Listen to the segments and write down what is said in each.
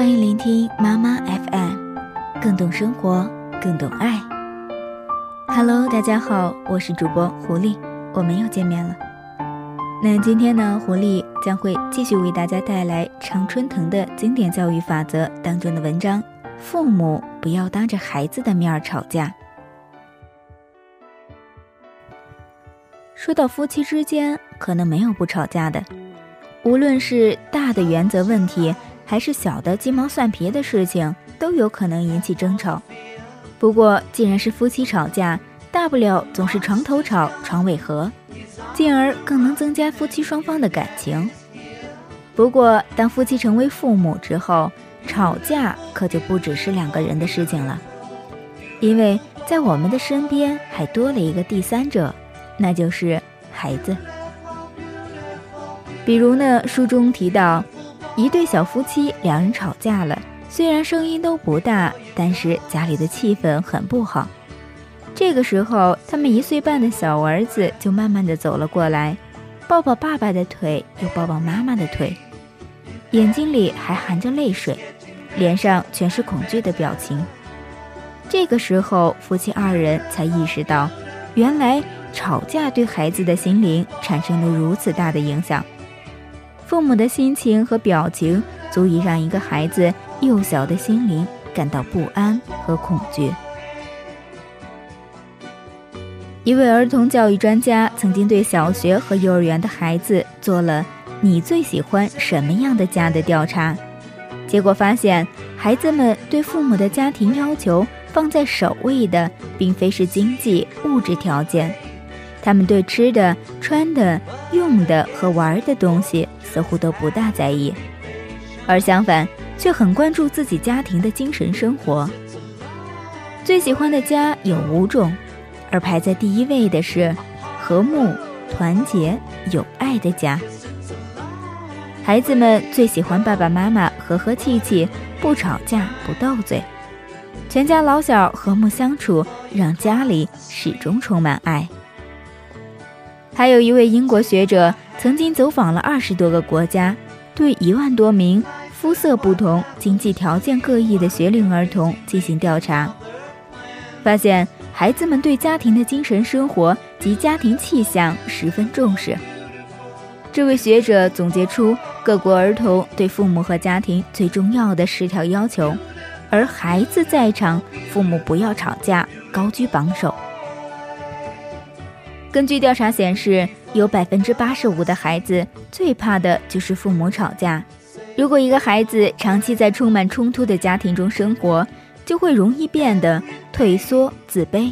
欢迎聆听妈妈 FM，更懂生活，更懂爱。Hello，大家好，我是主播狐狸，我们又见面了。那今天呢，狐狸将会继续为大家带来常春藤的经典教育法则当中的文章：父母不要当着孩子的面吵架。说到夫妻之间，可能没有不吵架的，无论是大的原则问题。还是小的鸡毛蒜皮的事情都有可能引起争吵。不过，既然是夫妻吵架，大不了总是床头吵，床尾和，进而更能增加夫妻双方的感情。不过，当夫妻成为父母之后，吵架可就不只是两个人的事情了，因为在我们的身边还多了一个第三者，那就是孩子。比如呢，书中提到。一对小夫妻，两人吵架了。虽然声音都不大，但是家里的气氛很不好。这个时候，他们一岁半的小儿子就慢慢的走了过来，抱抱爸爸的腿，又抱抱妈妈的腿，眼睛里还含着泪水，脸上全是恐惧的表情。这个时候，夫妻二人才意识到，原来吵架对孩子的心灵产生了如此大的影响。父母的心情和表情，足以让一个孩子幼小的心灵感到不安和恐惧。一位儿童教育专家曾经对小学和幼儿园的孩子做了“你最喜欢什么样的家”的调查，结果发现，孩子们对父母的家庭要求放在首位的，并非是经济物质条件。他们对吃的、穿的、用的和玩的东西似乎都不大在意，而相反，却很关注自己家庭的精神生活。最喜欢的家有五种，而排在第一位的是和睦、团结、有爱的家。孩子们最喜欢爸爸妈妈和和气气，不吵架、不斗嘴，全家老小和睦相处，让家里始终充满爱。还有一位英国学者曾经走访了二十多个国家，对一万多名肤色不同、经济条件各异的学龄儿童进行调查，发现孩子们对家庭的精神生活及家庭气象十分重视。这位学者总结出各国儿童对父母和家庭最重要的十条要求，而孩子在场，父母不要吵架，高居榜首。根据调查显示，有百分之八十五的孩子最怕的就是父母吵架。如果一个孩子长期在充满冲突的家庭中生活，就会容易变得退缩、自卑，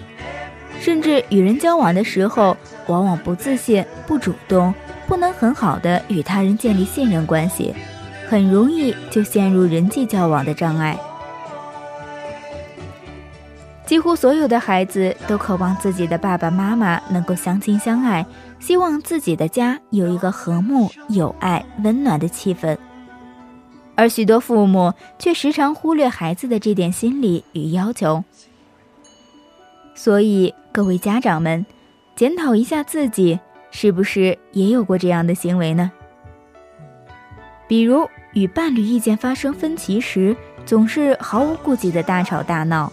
甚至与人交往的时候往往不自信、不主动，不能很好的与他人建立信任关系，很容易就陷入人际交往的障碍。几乎所有的孩子都渴望自己的爸爸妈妈能够相亲相爱，希望自己的家有一个和睦、有爱、温暖的气氛。而许多父母却时常忽略孩子的这点心理与要求。所以，各位家长们，检讨一下自己，是不是也有过这样的行为呢？比如，与伴侣意见发生分歧时，总是毫无顾忌的大吵大闹。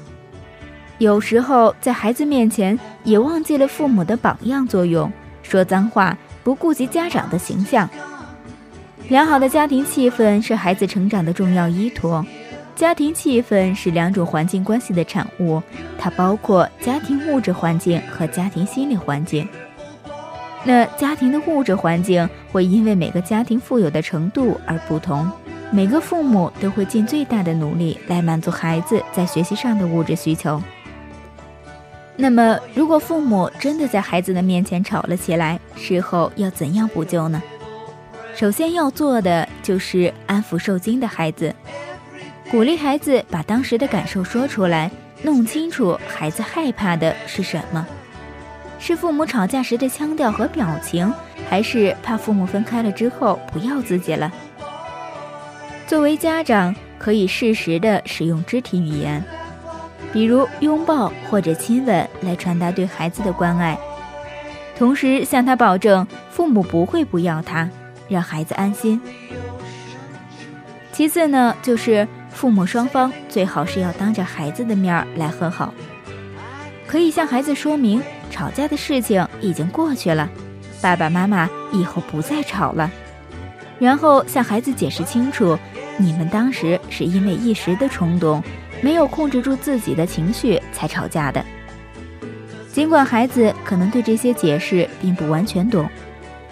有时候在孩子面前也忘记了父母的榜样作用，说脏话，不顾及家长的形象。良好的家庭气氛是孩子成长的重要依托。家庭气氛是两种环境关系的产物，它包括家庭物质环境和家庭心理环境。那家庭的物质环境会因为每个家庭富有的程度而不同，每个父母都会尽最大的努力来满足孩子在学习上的物质需求。那么，如果父母真的在孩子的面前吵了起来，事后要怎样补救呢？首先要做的就是安抚受惊的孩子，鼓励孩子把当时的感受说出来，弄清楚孩子害怕的是什么，是父母吵架时的腔调和表情，还是怕父母分开了之后不要自己了？作为家长，可以适时的使用肢体语言。比如拥抱或者亲吻来传达对孩子的关爱，同时向他保证父母不会不要他，让孩子安心。其次呢，就是父母双方最好是要当着孩子的面来和好，可以向孩子说明吵架的事情已经过去了，爸爸妈妈以后不再吵了，然后向孩子解释清楚，你们当时是因为一时的冲动，没有控制住自己的情绪才吵架的。尽管孩子可能对这些解释并不完全懂，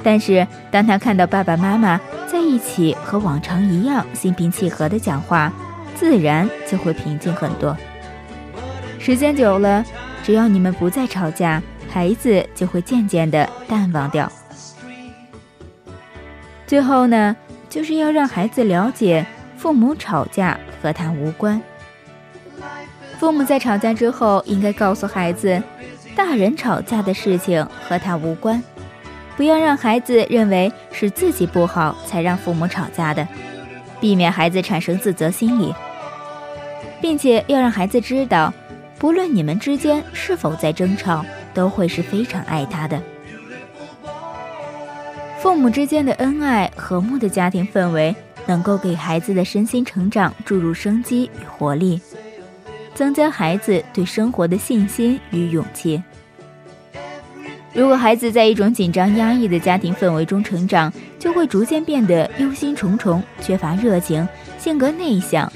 但是当他看到爸爸妈妈在一起和往常一样心平气和的讲话，自然就会平静很多。时间久了，只要你们不再吵架，孩子就会渐渐的淡忘掉。最后呢，就是要让孩子了解，父母吵架和他无关。父母在吵架之后，应该告诉孩子，大人吵架的事情和他无关，不要让孩子认为是自己不好才让父母吵架的。避免孩子产生自责心理，并且要让孩子知道，不论你们之间是否在争吵，都会是非常爱他的。父母之间的恩爱和睦的家庭氛围，能够给孩子的身心成长注入生机与活力，增加孩子对生活的信心与勇气。如果孩子在一种紧张压抑的家庭氛围中成长，就会逐渐变得忧心忡忡、缺乏热情、性格内向，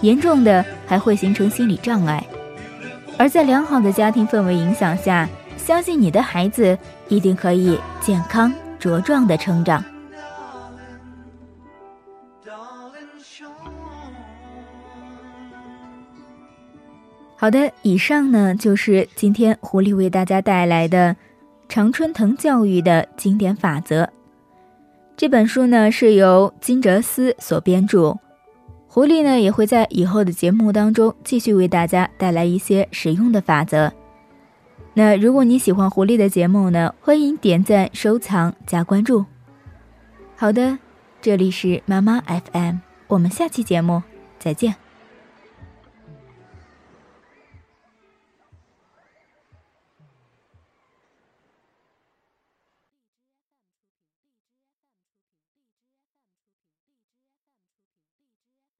严重的还会形成心理障碍。而在良好的家庭氛围影响下，相信你的孩子一定可以健康茁壮的成长。好的，以上呢就是今天狐狸为大家带来的常春藤教育的经典法则。这本书呢是由金哲思所编著，狐狸呢也会在以后的节目当中继续为大家带来一些实用的法则。那如果你喜欢狐狸的节目呢，欢迎点赞、收藏、加关注。好的，这里是妈妈 FM，我们下期节目再见。